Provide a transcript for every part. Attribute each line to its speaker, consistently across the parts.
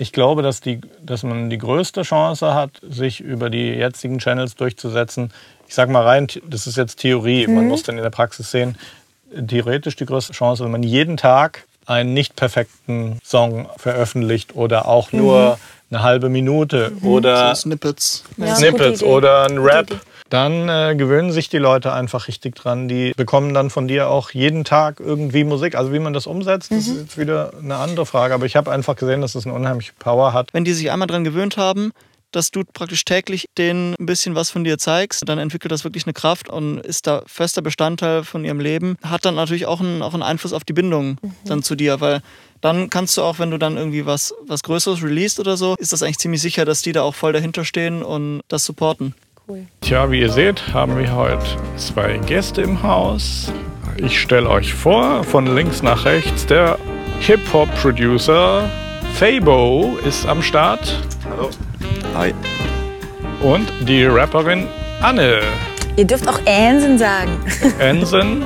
Speaker 1: ich glaube, dass, die, dass man die größte Chance hat, sich über die jetzigen Channels durchzusetzen. Ich sage mal rein, das ist jetzt Theorie, man muss dann in der Praxis sehen. Theoretisch die größte Chance, wenn man jeden Tag einen nicht perfekten Song veröffentlicht oder auch nur eine halbe Minute oder
Speaker 2: So Snippets.
Speaker 3: Ja,
Speaker 1: Snippets oder ein Rap. Dann äh, gewöhnen sich die Leute einfach richtig dran. Die bekommen dann von dir auch jeden Tag irgendwie Musik. Also wie man das umsetzt, das ist
Speaker 3: Mhm.
Speaker 1: jetzt wieder eine andere Frage. Aber ich habe einfach gesehen, dass es eine unheimliche Power hat.
Speaker 2: Wenn die sich einmal dran gewöhnt haben, dass du praktisch täglich denen ein bisschen was von dir zeigst, dann entwickelt das wirklich eine Kraft und ist da fester Bestandteil von ihrem Leben. Hat dann natürlich auch einen, auch einen Einfluss auf die Bindung dann zu dir, weil dann kannst du auch, wenn du dann irgendwie was, was Größeres releast oder so, ist das eigentlich ziemlich sicher, dass die da auch voll dahinter stehen und das supporten.
Speaker 3: Cool.
Speaker 1: Tja, wie ihr seht, haben wir heute zwei Gäste im Haus. Ich stelle euch vor, von links nach rechts, der Hip-Hop-Producer Fabo ist am Start
Speaker 4: Hi.
Speaker 1: und die Rapperin Anne
Speaker 3: Ihr dürft auch Ansen sagen.
Speaker 1: Ensen.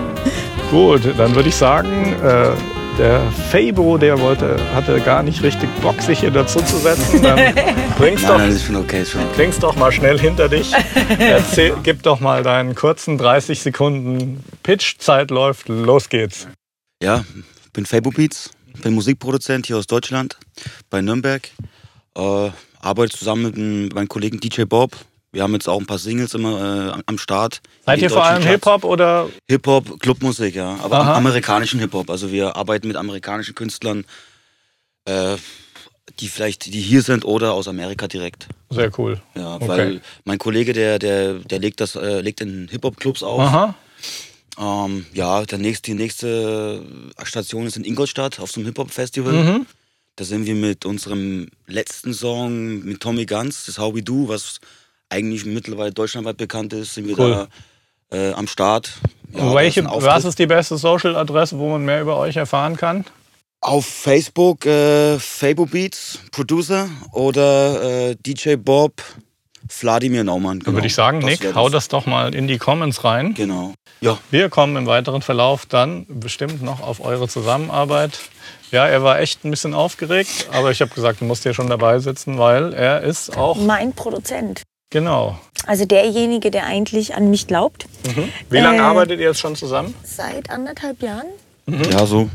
Speaker 1: Gut, dann würde ich sagen, äh, der Fabo, der wollte, hatte gar nicht richtig Bock, sich hier dazu zu setzen. Dann bring's
Speaker 4: Nein,
Speaker 1: doch,
Speaker 4: nein, ist schon okay, ist schon okay.
Speaker 1: bring's doch mal schnell hinter dich. Erzähl, gib doch mal deinen kurzen 30 Sekunden Pitch-Zeit läuft. Los geht's.
Speaker 4: Ja, ich bin Fabo Beats, bin Musikproduzent hier aus Deutschland, bei Nürnberg. Äh, arbeite zusammen mit meinem Kollegen DJ Bob. Wir haben jetzt auch ein paar Singles immer äh, am- Start.
Speaker 1: Seid ihr vor allem. Hip-Hop oder?
Speaker 4: Hip-Hop, Clubmusik, ja. Aber
Speaker 1: Aha.
Speaker 4: am- amerikanischen Hip-Hop. Also wir arbeiten mit amerikanischen Künstlern, äh, die vielleicht die hier sind oder aus Amerika direkt.
Speaker 1: Sehr cool.
Speaker 4: Ja,
Speaker 1: Okay.
Speaker 4: weil mein Kollege, der, der, der legt das, äh, legt in Hip-Hop-Clubs auf.
Speaker 1: Aha.
Speaker 4: Ähm, ja, der nächste, die nächste Station ist in Ingolstadt auf so einem Hip-Hop-Festival.
Speaker 1: Mhm.
Speaker 4: Da sind wir mit unserem letzten Song mit Tommy Guns, das How We Do, was eigentlich mittlerweile deutschlandweit bekannt ist, sind wir
Speaker 1: Cool.
Speaker 4: da äh, am Start. Ja,
Speaker 1: Welche,
Speaker 4: ist
Speaker 1: was ist die beste Social-Adresse, wo man mehr über euch erfahren kann?
Speaker 4: Auf Facebook äh, Fabo Beats, Producer oder äh, DJ Bob, Vladimir Naumann.
Speaker 1: Dann würde ich sagen,
Speaker 4: Das
Speaker 1: Nick, hau das doch mal in die Comments rein.
Speaker 4: Genau. Ja,
Speaker 1: Wir kommen im weiteren Verlauf dann bestimmt noch auf eure Zusammenarbeit. Ja, er war echt ein bisschen aufgeregt, aber ich habe gesagt, du musst hier schon dabei sitzen, weil er ist auch,
Speaker 3: Mein Produzent.
Speaker 1: Genau.
Speaker 3: Also derjenige, der eigentlich an mich glaubt.
Speaker 1: Wie lange
Speaker 3: Äh,
Speaker 1: arbeitet ihr jetzt schon zusammen?
Speaker 3: Seit anderthalb Jahren.
Speaker 4: ja so.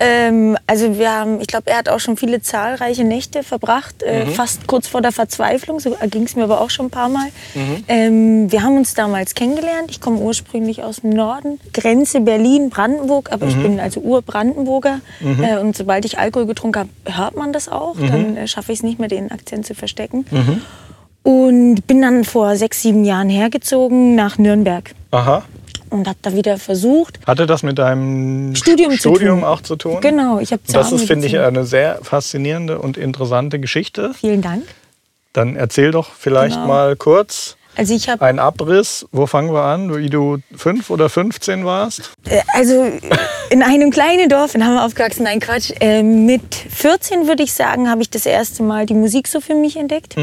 Speaker 3: Ähm, also wir haben, ich glaube, er hat auch schon viele zahlreiche Nächte verbracht, äh, fast kurz vor der Verzweiflung. So ging es mir aber auch schon ein paar Mal. Ähm, wir haben uns damals kennengelernt. Ich komme ursprünglich aus dem Norden, Grenze Berlin, Brandenburg, aber ich bin also Ur-Brandenburger. Äh, und sobald ich Alkohol getrunken habe, hört man das auch. Dann äh, schaffe ich es nicht mehr, den Akzent zu verstecken. Und bin dann vor sechs, sieben Jahren hergezogen nach Nürnberg
Speaker 1: Aha.
Speaker 3: und habe da wieder versucht,
Speaker 1: Hatte das mit deinem
Speaker 3: Studium zu
Speaker 1: Studium
Speaker 3: tun.
Speaker 1: auch zu tun?
Speaker 3: Genau, ich habe
Speaker 1: Das ist, finde ich, eine sehr faszinierende und interessante Geschichte.
Speaker 3: Vielen Dank.
Speaker 1: Dann erzähl doch vielleicht
Speaker 3: Genau.
Speaker 1: mal kurz
Speaker 3: Also ich habe
Speaker 1: einen Abriss. Wo fangen wir an? Wie du fünf oder 15 warst?
Speaker 3: Äh, Also in einem kleinen Dorf in Hammer aufgewachsen, nein Quatsch. Äh, mit 14 würde ich sagen, habe ich das erste Mal die Musik so für mich entdeckt.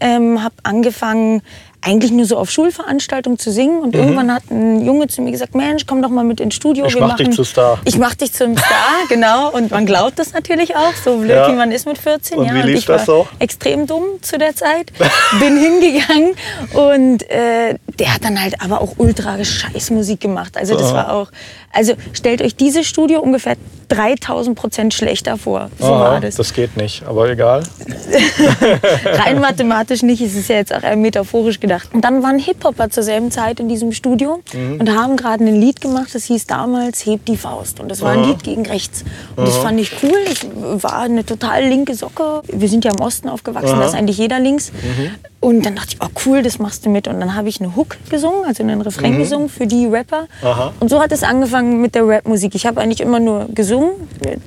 Speaker 3: Ähm, habe angefangen eigentlich nur so auf Schulveranstaltungen zu singen und irgendwann hat ein Junge zu mir gesagt, Mensch, komm doch mal mit ins Studio.
Speaker 1: Ich
Speaker 3: wir
Speaker 1: mach
Speaker 3: machen,
Speaker 1: dich zu Star.
Speaker 3: Ich mach dich zum Star, genau. Und man glaubt das natürlich auch, so blöd
Speaker 1: Ja.
Speaker 3: wie man ist mit 14.
Speaker 1: Und
Speaker 3: ja.
Speaker 1: wie lief
Speaker 3: ich
Speaker 1: das
Speaker 3: war
Speaker 1: so?
Speaker 3: extrem dumm zu der Zeit. Bin hingegangen und äh, der hat dann halt aber auch ultra Scheißmusik gemacht. Also das war auch, also stellt euch dieses Studio ungefähr 3000 Prozent schlechter vor. So
Speaker 1: Aha,
Speaker 3: war das.
Speaker 1: das geht nicht, aber egal.
Speaker 3: Rein mathematisch nicht, es ist ja jetzt auch eher metaphorisch gedacht. Und dann waren Hip-Hopper zur selben Zeit in diesem Studio
Speaker 1: Mhm.
Speaker 3: und haben gerade ein Lied gemacht, das hieß damals Heb die Faust. Und das war ein Lied gegen rechts. Und das fand ich cool. Ich war eine total linke Socke. Wir sind ja im Osten aufgewachsen, da ist eigentlich jeder links.
Speaker 1: Mhm.
Speaker 3: Und dann dachte ich, oh cool, das machst du mit. Und dann habe ich eine Hook gesungen, also einen Refrain gesungen für die Rapper.
Speaker 1: Mhm. Aha.
Speaker 3: Und so hat es angefangen mit der Rapmusik. Ich habe eigentlich immer nur gesungen,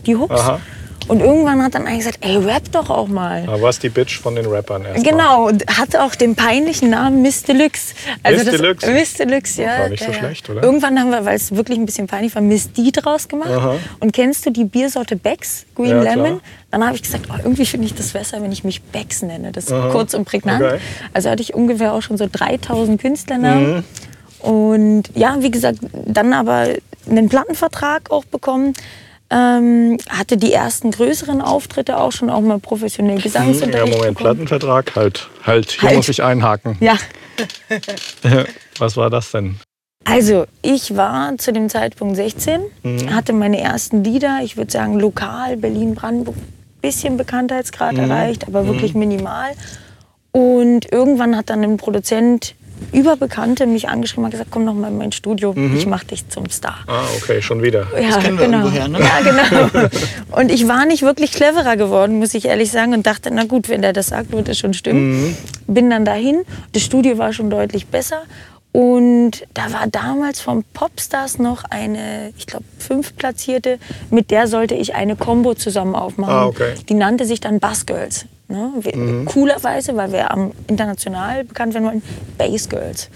Speaker 3: die Hooks.
Speaker 1: Aha.
Speaker 3: Und irgendwann hat dann einer gesagt, ey, rap doch auch mal.
Speaker 1: Da warst die Bitch von den Rappern erst.
Speaker 3: Genau, und hatte auch den peinlichen Namen Miss Deluxe.
Speaker 1: Miss
Speaker 3: das,
Speaker 1: Deluxe?
Speaker 3: Miss Deluxe, ja.
Speaker 1: War nicht so
Speaker 3: ja,
Speaker 1: schlecht, oder?
Speaker 3: Irgendwann haben wir, weil es wirklich ein bisschen peinlich war, Miss D draus gemacht.
Speaker 1: Aha.
Speaker 3: Und kennst du die Biersorte Becks, Green
Speaker 1: Ja, klar.
Speaker 3: Lemon? Dann habe ich gesagt, oh, irgendwie finde ich das besser, wenn ich mich Becks nenne. Das ist kurz und prägnant.
Speaker 1: Okay.
Speaker 3: Also hatte ich ungefähr auch schon so 3000 Künstlernamen.
Speaker 1: Mhm.
Speaker 3: Und ja, wie gesagt, dann aber einen Plattenvertrag auch bekommen. Ähm, hatte die ersten größeren Auftritte auch schon, auch mal professionell Gesangsunterricht.
Speaker 1: Ja, Moment,
Speaker 3: bekommen.
Speaker 1: Plattenvertrag, halt, halt. Hier
Speaker 3: Halt.
Speaker 1: muss ich einhaken.
Speaker 3: Ja,
Speaker 1: Was war das denn?
Speaker 3: also ich war zu dem Zeitpunkt 16,
Speaker 1: Mhm.
Speaker 3: hatte meine ersten Lieder, ich würde sagen lokal, Berlin-Brandenburg, bisschen Bekanntheitsgrad
Speaker 1: Mhm.
Speaker 3: erreicht, aber wirklich minimal. Und irgendwann hat dann ein Produzent über Bekannte mich angeschrieben und gesagt, komm noch mal in mein Studio,
Speaker 1: Mhm.
Speaker 3: ich mach dich zum Star.
Speaker 1: Ah, okay, schon wieder.
Speaker 3: Ja,
Speaker 2: kennen wir
Speaker 3: genau.
Speaker 2: ne?
Speaker 3: Ja, genau. Und ich war nicht wirklich cleverer geworden, muss ich ehrlich sagen, und dachte, na gut, wenn der das sagt, wird es schon stimmen. Bin dann dahin. Das Studio war schon deutlich besser. Und da war damals vom Popstars noch eine, ich glaube, fünftplatzierte, mit der sollte ich eine Combo zusammen aufmachen.
Speaker 1: Ah, okay.
Speaker 3: Die nannte sich dann Bass Girls. Ne? Wir- Coolerweise, weil wir am international bekannt werden wollten, Bass Girls.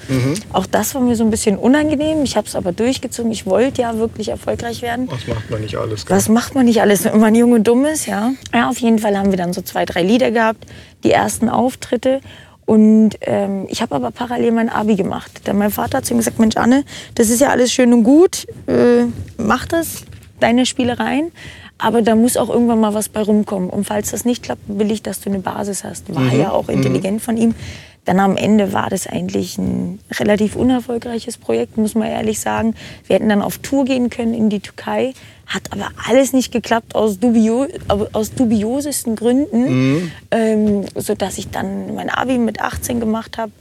Speaker 3: Auch das war mir so ein bisschen unangenehm. Ich habe es aber durchgezogen. Ich wollte ja wirklich erfolgreich werden.
Speaker 1: Was macht man nicht alles?
Speaker 3: Was macht man nicht alles, wenn man jung und dumm ist, ja? Ja, auf jeden Fall haben wir dann so zwei, drei Lieder gehabt, die ersten Auftritte. Und ähm, ich habe aber parallel mein Abi gemacht. Denn mein Vater hat zu mir gesagt, Mensch Anne, das ist ja alles schön und gut, äh, mach das, deine Spielereien. Aber da muss auch irgendwann mal was bei rumkommen. Und falls das nicht klappt, will ich, dass du eine Basis hast. War ja auch intelligent von ihm. Dann am Ende war das eigentlich ein relativ unerfolgreiches Projekt, muss man ehrlich sagen. Wir hätten dann auf Tour gehen können in die Türkei. Hat aber alles nicht geklappt aus, dubio aus dubiosesten Gründen, ähm, sodass ich dann mein Abi mit 18 gemacht habe.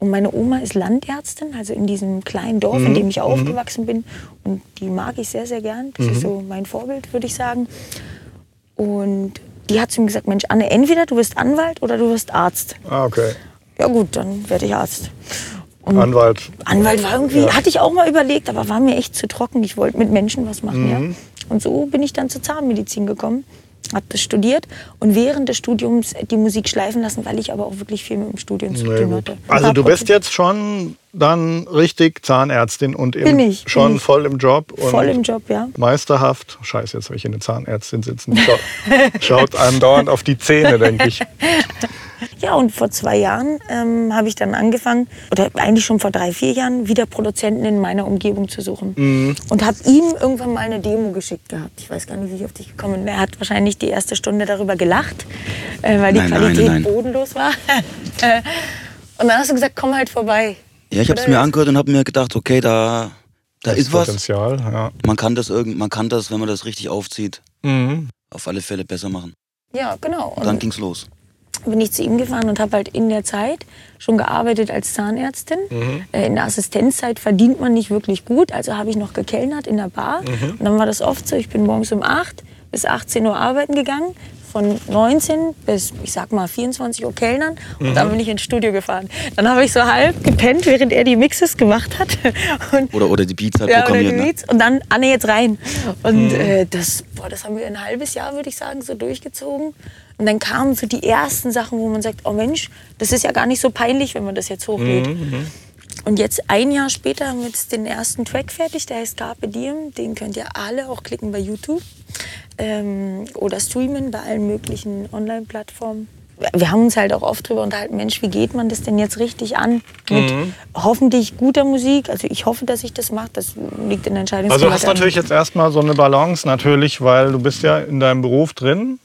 Speaker 3: Und meine Oma ist Landärztin, also in diesem kleinen Dorf, in dem ich aufgewachsen bin. Und die mag ich sehr, sehr gern. Das ist so mein Vorbild, würde ich sagen. Und die hat zu mir gesagt, Mensch, Anne, entweder du wirst Anwalt oder du wirst Arzt.
Speaker 1: Ah, okay.
Speaker 3: Ja gut, dann werde ich Arzt.
Speaker 1: Anwalt.
Speaker 3: Anwalt war irgendwie, hatte ich auch mal überlegt, aber war mir echt zu trocken. Ich wollte mit Menschen was machen,
Speaker 1: Mhm.
Speaker 3: ja. Und so bin ich dann zur Zahnmedizin gekommen, habe das studiert und während des Studiums die Musik schleifen lassen, weil ich aber auch wirklich viel mit dem Studium zu tun hatte.
Speaker 1: Also du bist jetzt schon dann richtig Zahnärztin und im,
Speaker 3: Bin ich, bin
Speaker 1: schon
Speaker 3: ich.
Speaker 1: voll im Job. Und
Speaker 3: voll im Job, ja.
Speaker 1: Meisterhaft. Scheiße, jetzt habe ich hier eine Zahnärztin sitzen. Schaut, schaut einem dauernd auf die Zähne, denke ich.
Speaker 3: Ja, und vor zwei Jahren ähm, habe ich dann angefangen, oder eigentlich schon vor drei, vier Jahren, wieder Produzenten in meiner Umgebung zu suchen.
Speaker 1: Mhm.
Speaker 3: Und habe ihm irgendwann mal eine Demo geschickt gehabt. Ich weiß gar nicht, wie ich auf dich gekommen bin. Er hat wahrscheinlich die erste Stunde darüber gelacht, äh, weil die
Speaker 4: Nein, nein,
Speaker 3: Qualität
Speaker 4: nein.
Speaker 3: bodenlos war. Und dann hast du gesagt, komm halt vorbei.
Speaker 4: Ja, ich habe es mir angehört und habe mir gedacht, okay, da, da ist was.
Speaker 1: Potenzial, ja.
Speaker 4: Man kann das irgend, man kann das, wenn man das richtig aufzieht,
Speaker 1: Mhm.
Speaker 4: auf alle Fälle besser machen.
Speaker 3: Ja, genau.
Speaker 4: Und dann ging's los.
Speaker 3: bin ich zu ihm gefahren und habe halt in der Zeit schon gearbeitet als Zahnärztin. Äh, In der Assistenzzeit verdient man nicht wirklich gut, also habe ich noch gekellnert in der Bar. Und dann war das oft so, ich bin morgens um 8 bis 18 Uhr arbeiten gegangen, von 19 bis, ich sag mal, 24 Uhr Kellnern und dann bin ich ins Studio gefahren. Dann habe ich so halb gepennt, während er die Mixes gemacht hat. Und
Speaker 4: Oder, oder die Beats halt
Speaker 3: ja, oder
Speaker 4: programmiert.
Speaker 3: die
Speaker 4: Ne?
Speaker 3: Beats. Und dann Anne jetzt rein. Und äh, das, boah, das haben wir ein halbes Jahr, würde ich sagen, so durchgezogen. Und dann kamen so die ersten Sachen, wo man sagt, oh Mensch, das ist ja gar nicht so peinlich, wenn man das jetzt hochlädt. Und jetzt ein Jahr später haben wir jetzt den ersten Track fertig, der heißt Carpe Diem. Den könnt ihr alle auch klicken bei YouTube ähm, oder streamen bei allen möglichen Online-Plattformen. Wir haben uns halt auch oft darüber unterhalten, Mensch, wie geht man das denn jetzt richtig an? Mit hoffentlich guter Musik. Also ich hoffe, dass ich das mache. Das liegt in der Entscheidung.
Speaker 1: Also du hast natürlich jetzt erstmal so eine Balance natürlich, weil du bist ja in deinem Beruf drin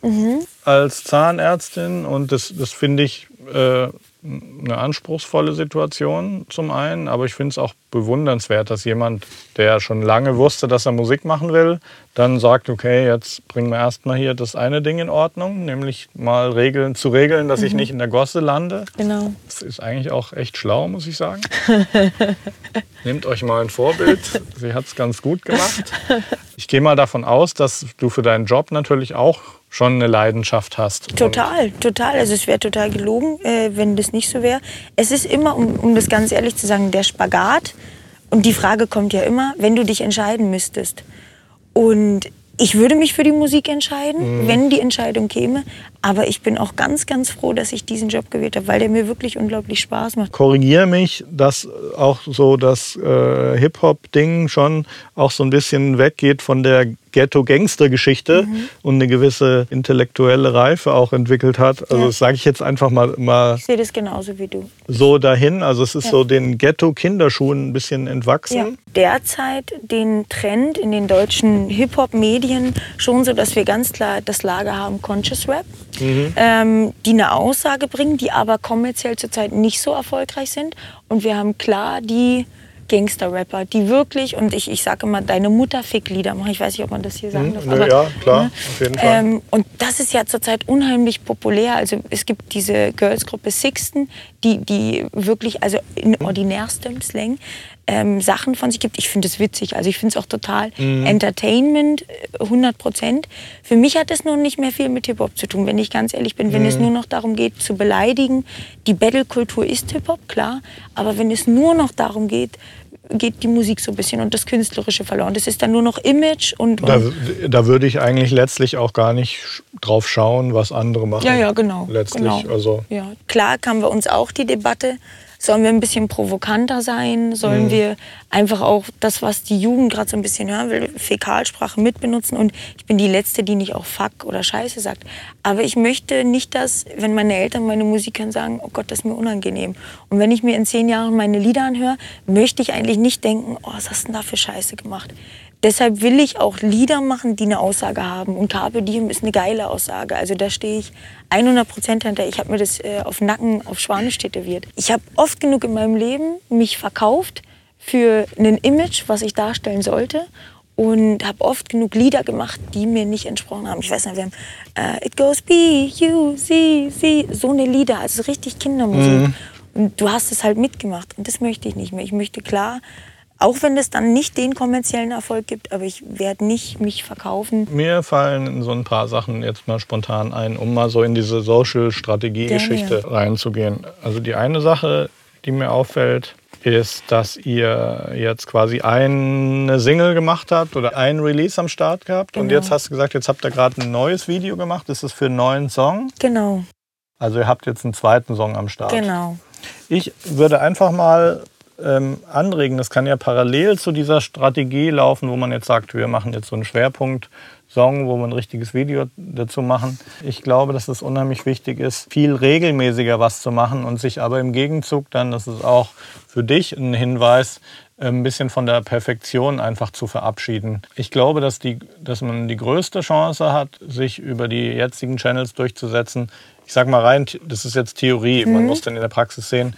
Speaker 1: als Zahnärztin und das, das finde ich äh, eine anspruchsvolle Situation zum einen, aber ich finde es auch bewundernswert, dass jemand, der schon lange wusste, dass er Musik machen will, dann sagt, okay, jetzt bringen wir erstmal hier das eine Ding in Ordnung, nämlich mal regeln, zu regeln, dass ich nicht in der Gosse lande.
Speaker 3: Genau.
Speaker 1: Das ist eigentlich auch echt schlau, muss ich sagen. Nehmt euch mal ein Vorbild. Sie hat es ganz gut gemacht. Ich gehe mal davon aus, dass du für deinen Job natürlich auch schon eine Leidenschaft hast.
Speaker 3: Total, total. Also es wäre total gelogen, äh, wenn das nicht so wäre. Es ist immer, um, um das ganz ehrlich zu sagen, der Spagat. Und die Frage kommt ja immer, wenn du dich entscheiden müsstest. Und ich würde mich für die Musik entscheiden, wenn die Entscheidung käme. Aber ich bin auch ganz, ganz froh, dass ich diesen Job gewählt habe, weil der mir wirklich unglaublich Spaß macht.
Speaker 1: Korrigiere mich, dass auch so das äh, Hip-Hop-Ding schon auch so ein bisschen weggeht von der Ghetto-Gangster-Geschichte mhm. und eine gewisse intellektuelle Reife auch entwickelt hat. Also ja. das sage ich jetzt einfach mal, mal.
Speaker 3: Ich sehe das genauso wie du.
Speaker 1: So dahin. Also es ist ja. so den Ghetto-Kinderschuhen ein bisschen entwachsen. Ja.
Speaker 3: Derzeit den Trend in den deutschen Hip-Hop-Medien schon so, dass wir ganz klar das Lager haben Conscious Rap, mhm. ähm, die eine Aussage bringen, die aber kommerziell zurzeit nicht so erfolgreich sind. Und wir haben klar die Gangster-Rapper, die wirklich, und ich, ich sage immer, deine Mutter fick Lieder machen. Ich weiß nicht, ob man das hier sagen
Speaker 1: hm, darf. Aber, ja, klar, ne? auf jeden Fall. Ähm,
Speaker 3: und das ist ja zurzeit unheimlich populär. Also es gibt diese Girls-Gruppe Sixten, die, die wirklich, also in ordinärstem Slang, ähm, Sachen von sich gibt. Ich finde es witzig. Also ich finde es auch total mhm. Entertainment, 100 äh, Prozent. Für mich hat es nun nicht mehr viel mit Hip-Hop zu tun, wenn ich ganz ehrlich bin. Mhm. Wenn es nur noch darum geht, zu beleidigen. Die Battle-Kultur ist Hip-Hop, klar. Aber wenn es nur noch darum geht, geht die Musik so ein bisschen und das Künstlerische verloren. Das ist dann nur noch Image und. und
Speaker 1: da, da, würde ich eigentlich letztlich auch gar nicht drauf schauen, was andere machen.
Speaker 3: Ja, ja, genau.
Speaker 1: Letztlich.
Speaker 3: Genau.
Speaker 1: Also.
Speaker 3: Ja. Klar haben wir uns auch die Debatte Sollen wir ein bisschen provokanter sein? Sollen mhm. wir einfach auch das, was die Jugend gerade so ein bisschen hören will, Fäkalsprache mitbenutzen? Und ich bin die Letzte, die nicht auch Fuck oder Scheiße sagt. Aber ich möchte nicht, dass, wenn meine Eltern meine Musik hören, sagen, oh Gott, das ist mir unangenehm. Und wenn ich mir in zehn Jahren meine Lieder anhöre, möchte ich eigentlich nicht denken, oh, was hast du denn da für Scheiße gemacht? Deshalb will ich auch Lieder machen, die eine Aussage haben. Und Carpe Diem ist eine geile Aussage. Also da stehe ich 100 Prozent hinter. Ich habe mir das äh, auf Nacken auf Schwanisch tätowiert. Ich habe oft genug in meinem Leben mich verkauft für ein Image, was ich darstellen sollte. Und habe oft genug Lieder gemacht, die mir nicht entsprochen haben. Ich weiß nicht, wir haben äh, It Goes B, U, C, C, so eine Lieder, also richtig Kindermusik. Mhm. Und du hast es halt mitgemacht. Und das möchte ich nicht mehr. Ich möchte klar auch wenn es dann nicht den kommerziellen Erfolg gibt, aber ich werde nicht mich verkaufen.
Speaker 1: Mir fallen so ein paar Sachen jetzt mal spontan ein, um mal so in diese Social-Strategie-Geschichte reinzugehen. Also die eine Sache, die mir auffällt, ist, dass ihr jetzt quasi eine Single gemacht habt oder ein Release am Start gehabt. Genau. Und jetzt hast du gesagt, jetzt habt ihr gerade ein neues Video gemacht. Ist das für einen neuen Song?
Speaker 3: Genau.
Speaker 1: Also ihr habt jetzt einen zweiten Song am Start.
Speaker 3: Genau.
Speaker 1: Ich würde einfach mal ähm, anregen. Das kann ja parallel zu dieser Strategie laufen, wo man jetzt sagt, wir machen jetzt so einen Schwerpunkt-Song, wo wir ein richtiges Video dazu machen. Ich glaube, dass es unheimlich wichtig ist, viel regelmäßiger was zu machen und sich aber im Gegenzug dann, das ist auch für dich ein Hinweis, ein bisschen von der Perfektion einfach zu verabschieden. Ich glaube, dass, die, dass man die größte Chance hat, sich über die jetzigen Channels durchzusetzen. Ich sage mal rein, das ist jetzt Theorie, mhm. man muss dann in der Praxis sehen,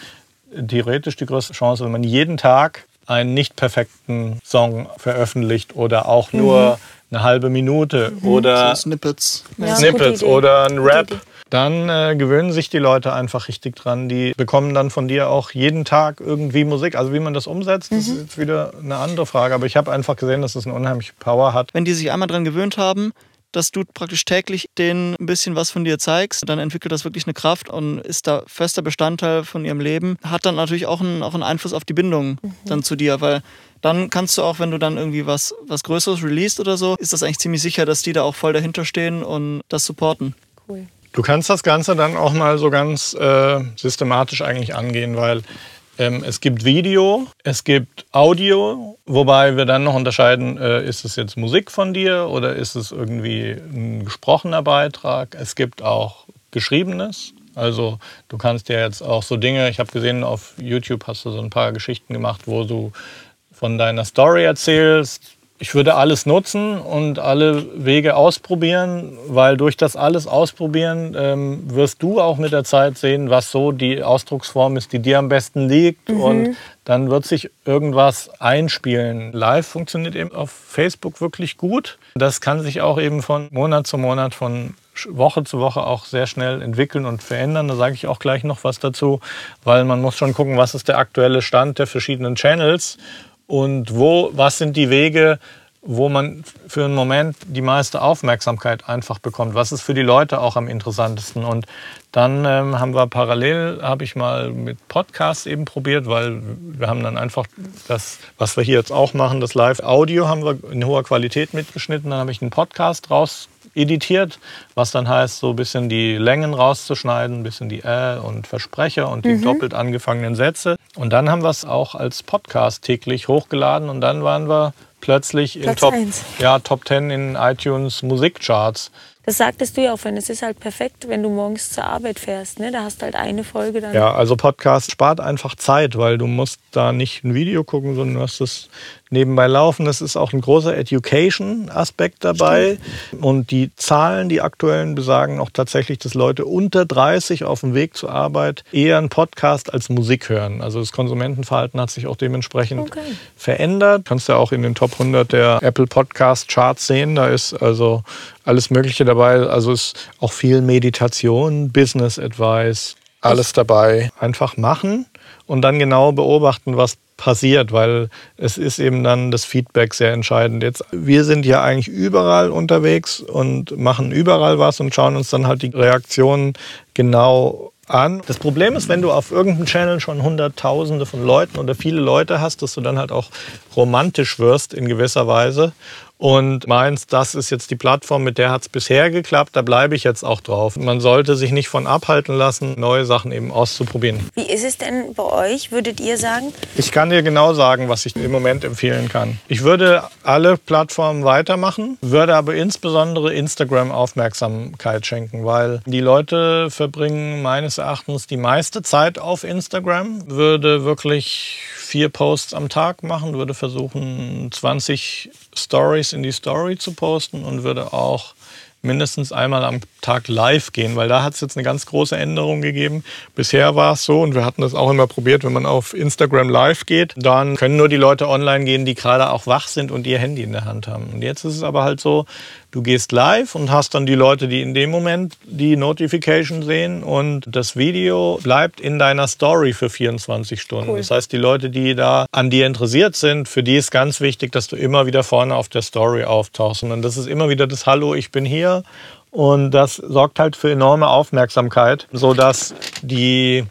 Speaker 1: theoretisch die größte Chance, wenn man jeden Tag einen nicht perfekten Song veröffentlicht oder auch nur mhm. eine halbe Minute mhm. oder
Speaker 2: so Snippets,
Speaker 1: ja, Snippets oder ein Rap. Dann äh, gewöhnen sich die Leute einfach richtig dran. Die bekommen dann von dir auch jeden Tag irgendwie Musik. Also wie man das umsetzt, mhm. ist jetzt wieder eine andere Frage. Aber ich habe einfach gesehen, dass es das eine unheimliche Power hat.
Speaker 2: Wenn die sich einmal dran gewöhnt haben, dass du praktisch täglich denen ein bisschen was von dir zeigst, dann entwickelt das wirklich eine Kraft und ist da fester Bestandteil von ihrem Leben. Hat dann natürlich auch einen, auch einen Einfluss auf die Bindung mhm. dann zu dir, weil dann kannst du auch, wenn du dann irgendwie was, was Größeres releast oder so, ist das eigentlich ziemlich sicher, dass die da auch voll dahinter stehen und das supporten.
Speaker 1: Cool. Du kannst das Ganze dann auch mal so ganz äh, systematisch eigentlich angehen, weil es gibt Video, es gibt Audio, wobei wir dann noch unterscheiden, äh, ist es jetzt Musik von dir oder ist es irgendwie ein gesprochener Beitrag. Es gibt auch Geschriebenes. Also du kannst ja jetzt auch so Dinge, ich habe gesehen, auf YouTube hast du so ein paar Geschichten gemacht, wo du von deiner Story erzählst, ich würde alles nutzen und alle Wege ausprobieren, weil durch das alles ausprobieren ähm, wirst du auch mit der Zeit sehen, was so die Ausdrucksform ist, die dir am besten liegt. Mhm. Und dann wird sich irgendwas einspielen. Live funktioniert eben auf Facebook wirklich gut. Das kann sich auch eben von Monat zu Monat, von Woche zu Woche auch sehr schnell entwickeln und verändern. Da sage ich auch gleich noch was dazu, weil man muss schon gucken, was ist der aktuelle Stand der verschiedenen Channels und wo, was sind die Wege, wo man für einen Moment die meiste Aufmerksamkeit einfach bekommt. Was ist für die Leute auch am interessantesten? Und dann ähm, haben wir parallel, habe ich mal mit Podcasts eben probiert, weil wir haben dann einfach das, was wir hier jetzt auch machen, das Live-Audio haben wir in hoher Qualität mitgeschnitten. Dann habe ich einen Podcast raus editiert, was dann heißt, so ein bisschen die Längen rauszuschneiden, ein bisschen die Äh und Versprecher und die mhm. doppelt angefangenen Sätze. Und dann haben wir es auch als Podcast täglich hochgeladen und dann waren wir plötzlich in
Speaker 3: Platz
Speaker 1: Top,
Speaker 3: eins.
Speaker 1: ja, Top 10 in iTunes Musikcharts.
Speaker 3: Das sagtest du ja auch, wenn es ist halt perfekt, wenn du morgens zur Arbeit fährst. Ne? Da hast du halt eine Folge dann.
Speaker 1: Ja, also Podcast spart einfach Zeit, weil du musst da nicht ein Video gucken, sondern du hast es nebenbei laufen. Das ist auch ein großer Education-Aspekt dabei. Und die Zahlen, die aktuellen, besagen auch tatsächlich, dass Leute unter 30 auf dem Weg zur Arbeit eher einen Podcast als Musik hören. Also das Konsumentenverhalten hat sich auch dementsprechend
Speaker 3: Okay.
Speaker 1: verändert. Kannst ja auch in den Top 100 der Apple Podcast Charts sehen. Da ist also alles Mögliche dabei. Also ist auch viel Meditation, Business Advice, alles dabei. Einfach machen und dann genau beobachten, was passiert, weil es ist eben dann das Feedback sehr entscheidend. Jetzt, wir sind ja eigentlich überall unterwegs und machen überall was und schauen uns dann halt die Reaktionen genau an. Das Problem ist, wenn du auf irgendeinem Channel schon hunderttausende von Leuten oder viele Leute hast, dass du dann halt auch romantisch wirst in gewisser Weise und meinst, das ist jetzt die Plattform, mit der hat es bisher geklappt, da bleibe ich jetzt auch drauf. Man sollte sich nicht von abhalten lassen, neue Sachen eben auszuprobieren.
Speaker 3: Wie ist es denn bei euch, würdet ihr sagen?
Speaker 1: Ich kann dir genau sagen, was ich im Moment empfehlen kann. Ich würde alle Plattformen weitermachen, würde aber insbesondere Instagram Aufmerksamkeit schenken, weil die Leute verbringen meines Erachtens die meiste Zeit auf Instagram, würde wirklich vier Posts am Tag machen, würde versuchen 20 Stories in die Story zu posten und würde auch mindestens einmal am Tag live gehen, weil da hat es jetzt eine ganz große Änderung gegeben. Bisher war es so, und wir hatten das auch immer probiert, wenn man auf Instagram live geht, dann können nur die Leute online gehen, die gerade auch wach sind und ihr Handy in der Hand haben. Und jetzt ist es aber halt so, du gehst live und hast dann die Leute, die in dem Moment die Notification sehen und das Video bleibt in deiner Story für 24 Stunden.
Speaker 3: Cool.
Speaker 1: Das heißt, die Leute, die da an dir interessiert sind, für die ist ganz wichtig, dass du immer wieder vorne auf der Story auftauchst. Und das ist immer wieder das Hallo, ich bin hier. Und das sorgt halt für enorme Aufmerksamkeit, sodass die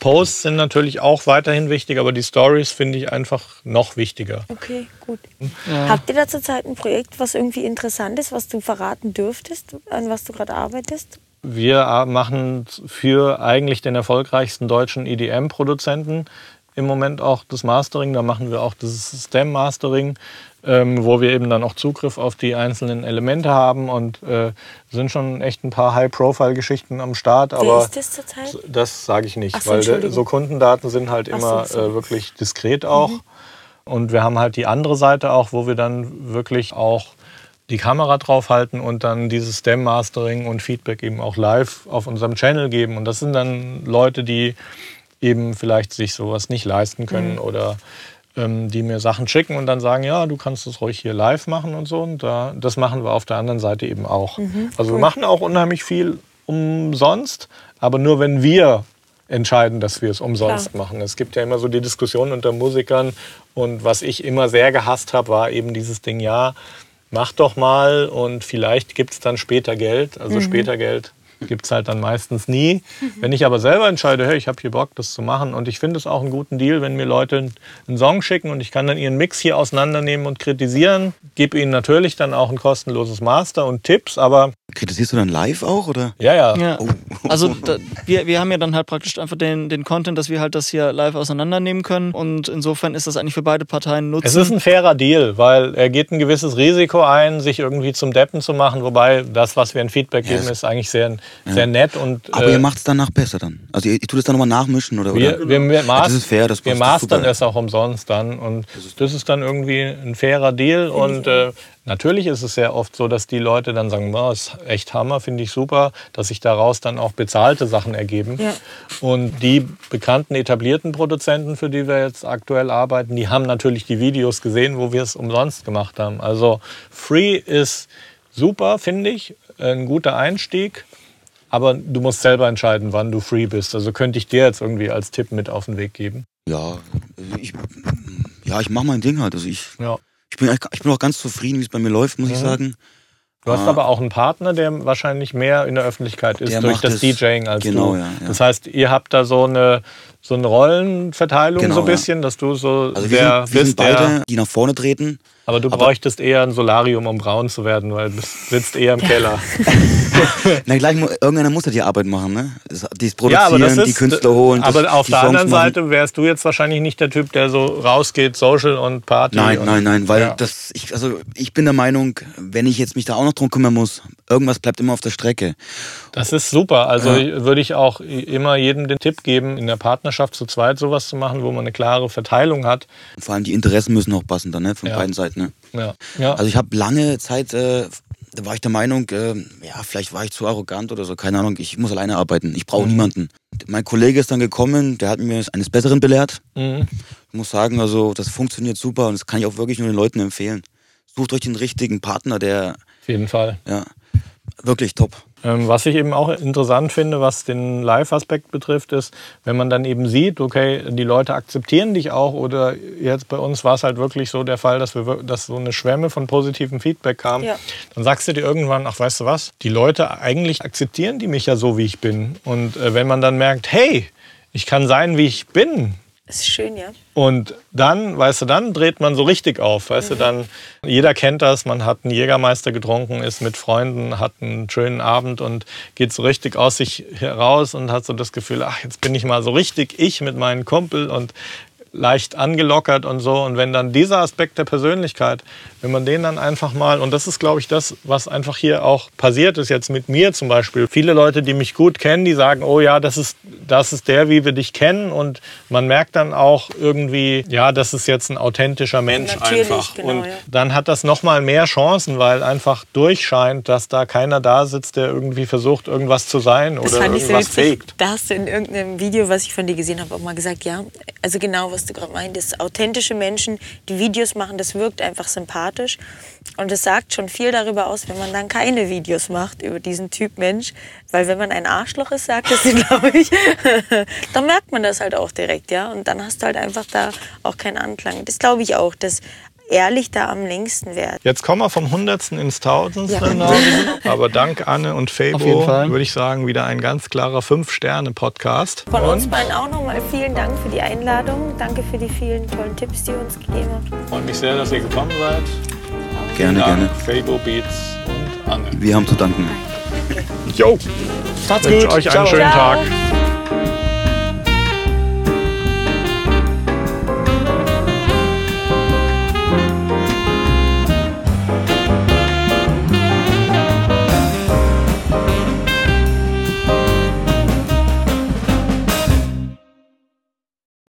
Speaker 1: Posts sind natürlich auch weiterhin wichtig, aber die Stories finde ich einfach noch wichtiger.
Speaker 3: Okay, gut. Habt ihr da zurzeit ein Projekt, was irgendwie interessant ist, was du verraten dürftest, an was du gerade arbeitest?
Speaker 1: Wir machen für eigentlich den erfolgreichsten deutschen EDM-Produzenten im Moment auch das Mastering. Da machen wir auch das System-Mastering, ähm, wo wir eben dann auch Zugriff auf die einzelnen Elemente haben und äh, sind schon echt ein paar High-Profile-Geschichten am Start.
Speaker 3: Wer
Speaker 1: Aber
Speaker 3: ist das zurzeit?
Speaker 1: das sage ich nicht,
Speaker 3: so,
Speaker 1: weil so Kundendaten sind halt
Speaker 3: so,
Speaker 1: immer
Speaker 3: sorry.
Speaker 1: äh, wirklich diskret auch. Und wir haben halt die andere Seite auch, wo wir dann wirklich auch die Kamera draufhalten und dann dieses Stem-Mastering und Feedback eben auch live auf unserem Channel geben. Und das sind dann Leute, die eben vielleicht sich sowas nicht leisten können
Speaker 3: Mhm.
Speaker 1: oder ähm, die mir Sachen schicken und dann sagen, ja, du kannst das ruhig hier live machen und so. Und da, das machen wir auf der anderen Seite eben auch.
Speaker 3: Mhm.
Speaker 1: Also wir machen auch unheimlich viel umsonst, aber nur wenn wir entscheiden, dass wir es umsonst
Speaker 3: Klar.
Speaker 1: machen. Es gibt ja immer so die Diskussion unter Musikern und was ich immer sehr gehasst habe, war eben dieses Ding, ja, mach doch mal und vielleicht gibt es dann später Geld. Also später Geld gibt es halt dann meistens nie. Wenn ich aber selber entscheide, hey, ich habe hier Bock, das zu machen und ich finde es auch einen guten Deal, wenn mir Leute einen Song schicken und ich kann dann ihren Mix hier auseinandernehmen und kritisieren, gebe ihnen natürlich dann auch ein kostenloses Master und Tipps, aber
Speaker 4: Kritisierst du dann live auch oder?
Speaker 1: ja, ja.
Speaker 2: Ja.
Speaker 4: Oh.
Speaker 2: Also da, wir, wir haben ja dann halt praktisch einfach den, den Content, dass wir halt das hier live auseinandernehmen können. Und insofern ist das eigentlich für beide Parteien nutzen.
Speaker 1: Es ist ein fairer Deal, weil er geht ein gewisses Risiko ein, sich irgendwie zum Deppen zu machen. Wobei das, was wir in Feedback geben,
Speaker 4: es-
Speaker 1: ist eigentlich sehr, sehr nett. Und,
Speaker 4: Aber
Speaker 1: äh,
Speaker 4: ihr macht es danach besser dann. Also ihr, ihr tut es dann nochmal nachmischen oder?
Speaker 1: wir,
Speaker 4: oder?
Speaker 1: wir, wir,
Speaker 4: Ja, das ist fair, das
Speaker 1: wir mastern es auch umsonst dann. Und das ist dann irgendwie ein fairer Deal. Und äh, natürlich ist es sehr oft so, dass die Leute dann sagen, wow, ist echt Hammer, finde ich super, dass sich daraus dann auch bezahlte Sachen ergeben.
Speaker 3: Ja.
Speaker 1: Und die bekannten etablierten Produzenten, für die wir jetzt aktuell arbeiten, die haben natürlich die Videos gesehen, wo wir es umsonst gemacht haben. Also Free ist super, finde ich, ein guter Einstieg. Aber du musst selber entscheiden, wann du free bist. Also könnte ich dir jetzt irgendwie als Tipp mit auf den Weg geben.
Speaker 4: Ja, also ich, ja, ich mache mein Ding halt. Also ich,
Speaker 1: Ja.
Speaker 4: ich, bin, ich bin auch ganz zufrieden, wie es bei mir läuft, muss ich
Speaker 1: Mhm.
Speaker 4: sagen.
Speaker 1: Du hast
Speaker 4: Ah.
Speaker 1: aber auch einen Partner, der wahrscheinlich mehr in der Öffentlichkeit ist
Speaker 4: Der
Speaker 1: durch das
Speaker 4: es-
Speaker 1: DJing als
Speaker 4: genau,
Speaker 1: du.
Speaker 4: ja, ja.
Speaker 1: Das heißt, ihr habt da so eine, so eine Rollenverteilung
Speaker 4: Genau,
Speaker 1: so ein
Speaker 4: ja.
Speaker 1: bisschen, dass du so
Speaker 4: Also wir
Speaker 1: der
Speaker 4: sind, wir sind
Speaker 1: bist, der,
Speaker 4: beide, die nach vorne treten.
Speaker 1: aber du
Speaker 4: aber-
Speaker 1: bräuchtest eher ein Solarium, um braun zu werden, weil du sitzt eher im Keller.
Speaker 4: Na gleich, irgendeiner muss ja die Arbeit machen, ne?
Speaker 1: Ja, aber
Speaker 4: Produzieren,
Speaker 1: das ist,
Speaker 4: die Künstler holen.
Speaker 1: aber
Speaker 4: das,
Speaker 1: auf
Speaker 4: die
Speaker 1: der
Speaker 4: Songs
Speaker 1: anderen
Speaker 4: machen.
Speaker 1: Seite wärst du jetzt wahrscheinlich nicht der Typ, der so rausgeht, Social und Party.
Speaker 4: Nein,
Speaker 1: und,
Speaker 4: nein, nein, weil
Speaker 1: Ja.
Speaker 4: das, ich, also ich bin der Meinung, wenn ich jetzt mich da auch noch drum kümmern muss, irgendwas bleibt immer auf der Strecke.
Speaker 1: Das ist super. Also
Speaker 4: Ja.
Speaker 1: würde ich auch immer jedem den Tipp geben, in der Partnerschaft zu zweit sowas zu machen, wo man eine klare Verteilung hat.
Speaker 4: Vor allem die Interessen müssen auch passen dann, ne? Von
Speaker 1: Ja.
Speaker 4: beiden Seiten, ne?
Speaker 1: Ja. ja.
Speaker 4: Also ich habe lange Zeit, äh, da war ich der Meinung, äh, ja, vielleicht war ich zu arrogant oder so, keine Ahnung, ich muss alleine arbeiten, ich
Speaker 1: Mhm.
Speaker 4: brauche niemanden. Mein Kollege ist dann gekommen, der hat mir eines Besseren belehrt.
Speaker 1: mhm.
Speaker 4: Ich muss sagen, also das funktioniert super und das kann ich auch wirklich nur den Leuten empfehlen. Sucht euch den richtigen Partner, der,
Speaker 1: Auf jeden Fall.
Speaker 4: ja, wirklich top.
Speaker 1: Ähm, was ich eben auch interessant finde, was den Live-Aspekt betrifft, ist, wenn man dann eben sieht, okay, die Leute akzeptieren dich auch oder jetzt bei uns war es halt wirklich so der Fall, dass, wir, dass so eine Schwemme von positivem Feedback kam,
Speaker 3: Ja.
Speaker 1: dann sagst du dir irgendwann, ach weißt du was, die Leute eigentlich akzeptieren die mich ja so, wie ich bin. Und äh, wenn man dann merkt, hey, ich kann sein, wie ich bin,
Speaker 3: ist schön, ja.
Speaker 1: Und dann, weißt du, dann dreht man so richtig auf. Weißt du, dann, jeder kennt das, man hat einen Jägermeister getrunken, ist mit Freunden, hat einen schönen Abend und geht so richtig aus sich heraus und hat so das Gefühl, ach, jetzt bin ich mal so richtig ich mit meinen Kumpel und leicht angelockert und so. Und wenn dann dieser Aspekt der Persönlichkeit, wenn man den dann einfach mal, und das ist, glaube ich, das, was einfach hier auch passiert ist, jetzt mit mir zum Beispiel. Viele Leute, die mich gut kennen, die sagen, oh ja, das ist, das ist der, wie wir dich kennen. Und man merkt dann auch irgendwie, ja, das ist jetzt ein authentischer Mensch
Speaker 3: Natürlich,
Speaker 1: einfach.
Speaker 3: genau,
Speaker 1: und dann hat das nochmal mehr Chancen, weil einfach durchscheint, dass da keiner da sitzt, der irgendwie versucht, irgendwas zu sein
Speaker 3: Das
Speaker 1: oder
Speaker 3: fand ich so
Speaker 1: irgendwas faked.
Speaker 3: Da hast du in irgendeinem Video, was ich von dir gesehen habe, auch mal gesagt, ja, also genau, was du gerade meintest. Authentische Menschen, die Videos machen, das wirkt einfach sympathisch. Und es sagt schon viel darüber aus, wenn man dann keine Videos macht über diesen Typ Mensch. Weil wenn man ein Arschloch ist, sagt es, glaube ich, dann merkt man das halt auch direkt, ja. Und dann hast du halt einfach da auch keinen Anklang. Das glaube ich auch, dass ehrlich da am längsten wäre.
Speaker 1: Jetzt kommen wir vom Hundertsten ins Tausendste.
Speaker 3: Ja.
Speaker 1: Aber dank Anne und Fabo würde ich sagen, wieder ein ganz klarer Fünf-Sterne-Podcast.
Speaker 3: Von uns beiden auch nochmal vielen Dank für die Einladung. Danke für die vielen tollen Tipps, die ihr uns gegeben habt.
Speaker 1: freue mich sehr, dass ihr gekommen seid.
Speaker 4: Gerne, gerne.
Speaker 1: Fabo Beats und Anne.
Speaker 4: Wir haben zu danken.
Speaker 1: Jo,
Speaker 2: Macht's
Speaker 1: wünsche
Speaker 2: gut.
Speaker 1: euch einen
Speaker 2: Ciao.
Speaker 1: schönen
Speaker 3: Ciao.
Speaker 1: Tag.